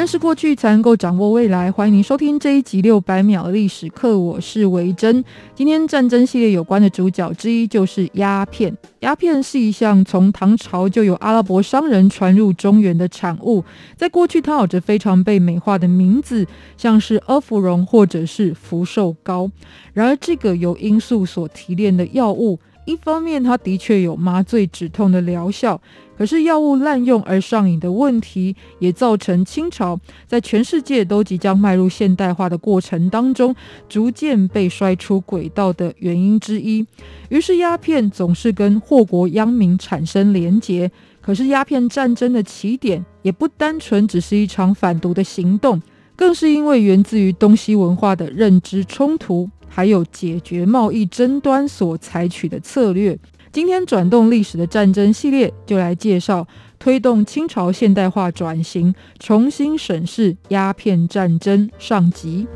认识过去，才能够掌握未来。欢迎您收听这一集六百秒历史课，我是维珍。今天战争系列有关的主角之一就是鸦片。鸦片是一项从唐朝就有阿拉伯商人传入中原的产物，在过去它有着非常被美化的名字，像是阿芙蓉或者是福寿膏。然而，这个由罂粟所提炼的药物，一方面它的确有麻醉止痛的疗效。可是药物滥用而上瘾的问题，也造成清朝在全世界都即将迈入现代化的过程当中，逐渐被摔出轨道的原因之一。于是鸦片总是跟祸国殃民产生连结。可是鸦片战争的起点，也不单纯只是一场反毒的行动，更是因为源自于东西文化的认知冲突，还有解决贸易争端所采取的策略。今天转动历史的战争系列就来介绍推动清朝现代化转型、重新审视鸦片战争上集。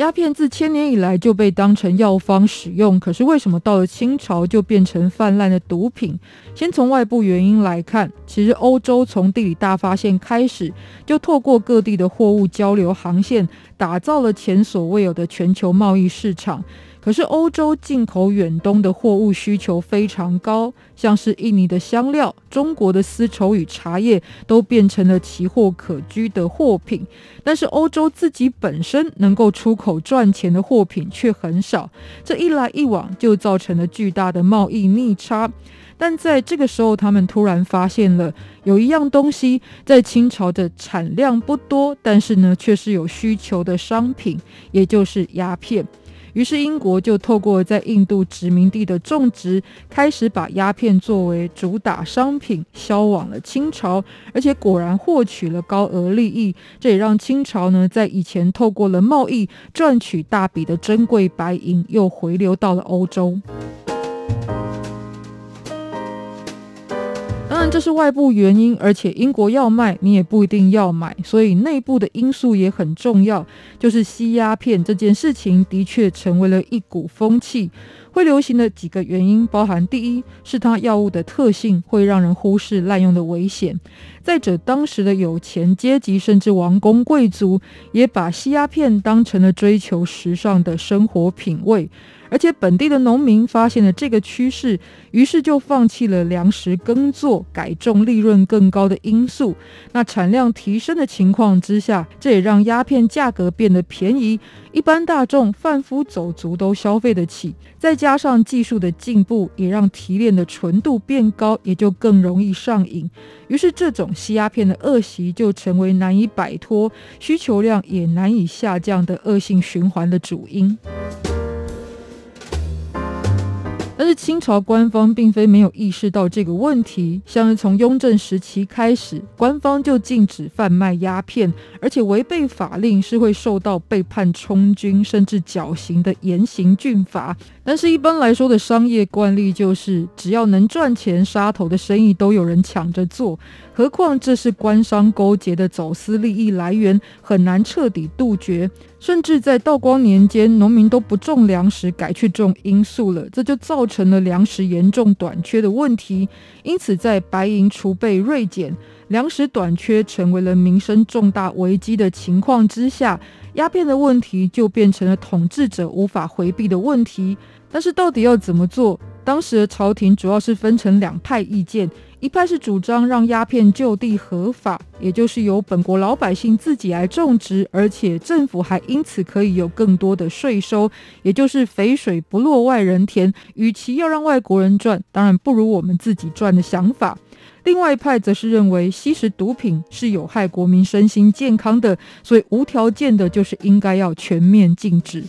鸦片自千年以来就被当成药方使用，可是为什么到了清朝就变成泛滥的毒品？先从外部原因来看，其实欧洲从地理大发现开始，就透过各地的货物交流航线，打造了前所未有的全球贸易市场。可是欧洲进口远东的货物需求非常高，像是印尼的香料、中国的丝绸与茶叶，都变成了奇货可居的货品。但是欧洲自己本身能够出口赚钱的货品却很少，这一来一往就造成了巨大的贸易逆差。但在这个时候，他们突然发现了有一样东西在清朝的产量不多，但是呢却是有需求的商品，也就是鸦片。于是，英国就透过在印度殖民地的种植，开始把鸦片作为主打商品销往了清朝，而且果然获取了高额利益。这也让清朝呢，在以前透过了贸易赚取大笔的珍贵白银，又回流到了欧洲。当然，这是外部原因，而且英国要卖，你也不一定要买，所以内部的因素也很重要。就是吸鸦片这件事情，的确成为了一股风气。会流行的几个原因，包含第一是它药物的特性会让人忽视滥用的危险；再者，当时的有钱阶级甚至王公贵族也把吸鸦片当成了追求时尚的生活品味。而且本地的农民发现了这个趋势，于是就放弃了粮食耕作，改种利润更高的罂粟。那产量提升的情况之下，这也让鸦片价格变得便宜，一般大众贩夫走卒都消费得起。再加上技术的进步，也让提炼的纯度变高，也就更容易上瘾。于是这种吸鸦片的恶习就成为难以摆脱、需求量也难以下降的恶性循环的主因。但是清朝官方并非没有意识到这个问题，像是从雍正时期开始，官方就禁止贩卖鸦片，而且违背法令是会受到被判充军甚至绞刑的严刑峻法。但是，一般来说的商业惯例就是，只要能赚钱，杀头的生意都有人抢着做。何况这是官商勾结的走私利益来源，很难彻底杜绝。甚至在道光年间，农民都不种粮食，改去种罂粟了，这就造成了粮食严重短缺的问题。因此，在白银储备锐减、粮食短缺成为了民生重大危机的情况之下，鸦片的问题就变成了统治者无法回避的问题。但是到底要怎么做？当时的朝廷主要是分成两派意见，一派是主张让鸦片就地合法，也就是由本国老百姓自己来种植，而且政府还因此可以有更多的税收，也就是肥水不落外人田。与其要让外国人赚，当然不如我们自己赚的想法。另外一派则是认为吸食毒品是有害国民身心健康的，所以无条件的就是应该要全面禁止。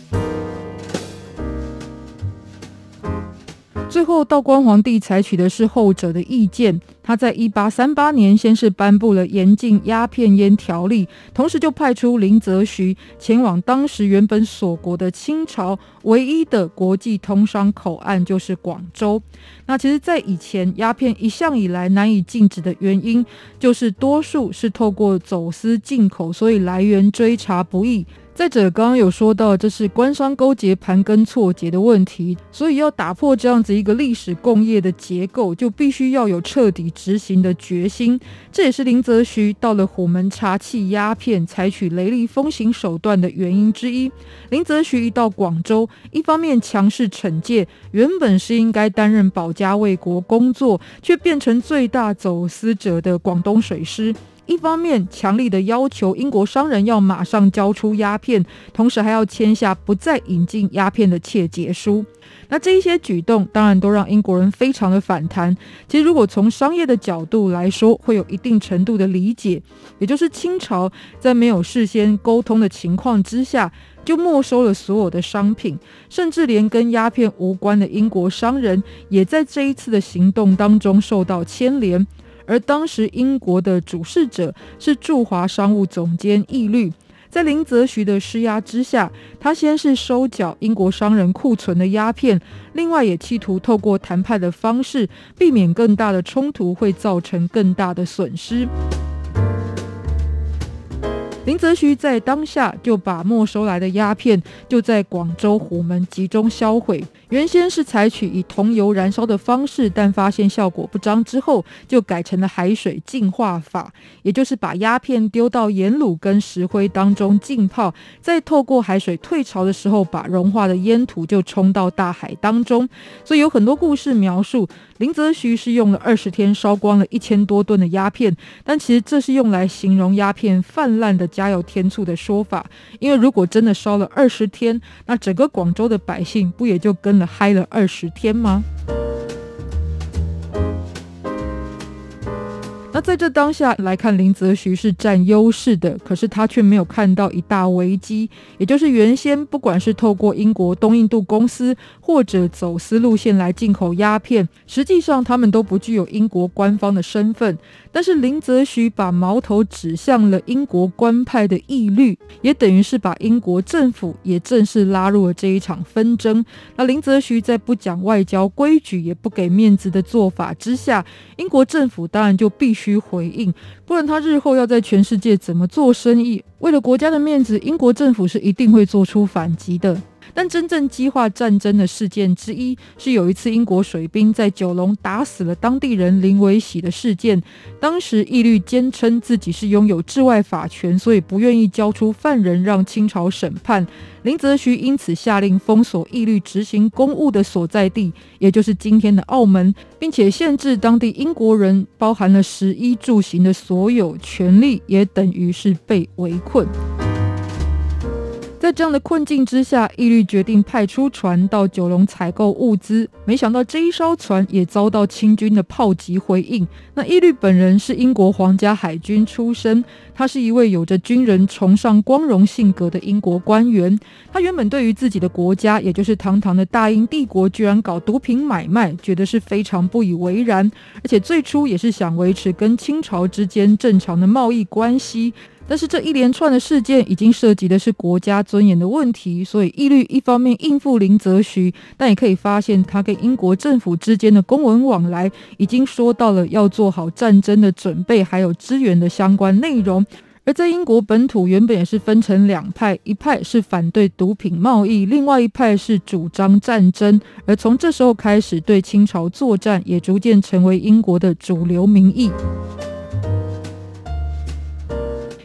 最后，道光皇帝采取的是后者的意见，他在一八三八年先是颁布了严禁鸦片烟条例，同时就派出林则徐前往当时原本锁国的清朝唯一的国际通商口岸，就是广州。那其实，在以前，鸦片一向以来难以禁止的原因，就是多数是透过走私进口，所以来源追查不易。再者，刚刚有说到，这是官商勾结、盘根错节的问题，所以要打破这样子一个历史共业的结构，就必须要有彻底执行的决心。这也是林则徐到了虎门查缉鸦片，采取雷厉风行手段的原因之一。林则徐一到广州，一方面强势惩戒原本是应该担任保家卫国工作，却变成最大走私者的广东水师。一方面强力的要求英国商人要马上交出鸦片，同时还要签下不再引进鸦片的切结书。那这一些举动当然都让英国人非常的反弹。其实如果从商业的角度来说，会有一定程度的理解，也就是清朝在没有事先沟通的情况之下，就没收了所有的商品，甚至连跟鸦片无关的英国商人也在这一次的行动当中受到牵连。而当时英国的主事者是驻华商务总监义律，在林则徐的施压之下，他先是收缴英国商人库存的鸦片，另外也企图透过谈判的方式，避免更大的冲突会造成更大的损失。林则徐在当下就把没收来的鸦片就在广州虎门集中销毁。原先是采取以桐油燃烧的方式，但发现效果不彰之后，就改成了海水净化法，也就是把鸦片丢到盐卤跟石灰当中浸泡，再透过海水退潮的时候，把融化的烟土就冲到大海当中。所以有很多故事描述林则徐是用了二十天烧光了一千多吨的鸦片，但其实这是用来形容鸦片泛滥的加油添醋的说法。因为如果真的烧了二十天，那整个广州的百姓不也就跟了嗨了二十天吗？那在这当下来看，林则徐是占优势的，可是他却没有看到一大危机，也就是原先不管是透过英国东印度公司或者走私路线来进口鸦片，实际上他们都不具有英国官方的身份。但是林则徐把矛头指向了英国官派的义律，也等于是把英国政府也正式拉入了这一场纷争。那林则徐在不讲外交规矩，也不给面子的做法之下，英国政府当然就必须去回应，不然他日后要在全世界怎么做生意？为了国家的面子，英国政府是一定会做出反击的。但真正激化战争的事件之一，是有一次英国水兵在九龙打死了当地人林维喜的事件。当时义律坚称自己是拥有治外法权，所以不愿意交出犯人让清朝审判。林则徐因此下令封锁义律执行公务的所在地，也就是今天的澳门，并且限制当地英国人包含了食衣住行的所有权利，也等于是被围困。在这样的困境之下，义律决定派出船到九龙采购物资。没想到这一艘船也遭到清军的炮击回应。那义律本人是英国皇家海军出身，他是一位有着军人崇尚光荣性格的英国官员。他原本对于自己的国家，也就是堂堂的大英帝国，居然搞毒品买卖，觉得是非常不以为然。而且最初也是想维持跟清朝之间正常的贸易关系。但是这一连串的事件已经涉及的是国家尊严的问题，所以义律一方面应付林则徐，但也可以发现他跟英国政府之间的公文往来已经说到了要做好战争的准备，还有支援的相关内容。而在英国本土原本也是分成两派，一派是反对毒品贸易，另外一派是主张战争。而从这时候开始，对清朝作战也逐渐成为英国的主流民意。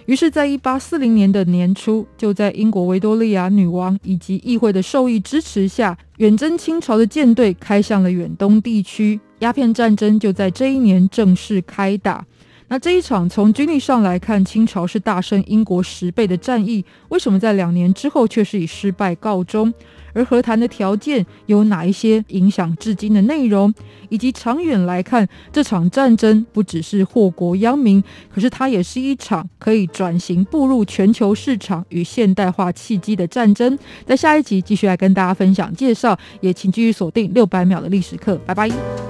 于是，在一八四零年的年初，就在英国维多利亚女王以及议会的授意支持下，远征清朝的舰队开向了远东地区，鸦片战争就在这一年正式开打。那这一场从军力上来看，清朝是大胜英国十倍的战役，为什么在两年之后却是以失败告终？而和谈的条件有哪一些影响至今的内容，以及长远来看，这场战争不只是祸国殃民，可是它也是一场可以转型步入全球市场与现代化契机的战争。在下一集继续来跟大家分享介绍，也请继续锁定六百秒的历史课，拜拜。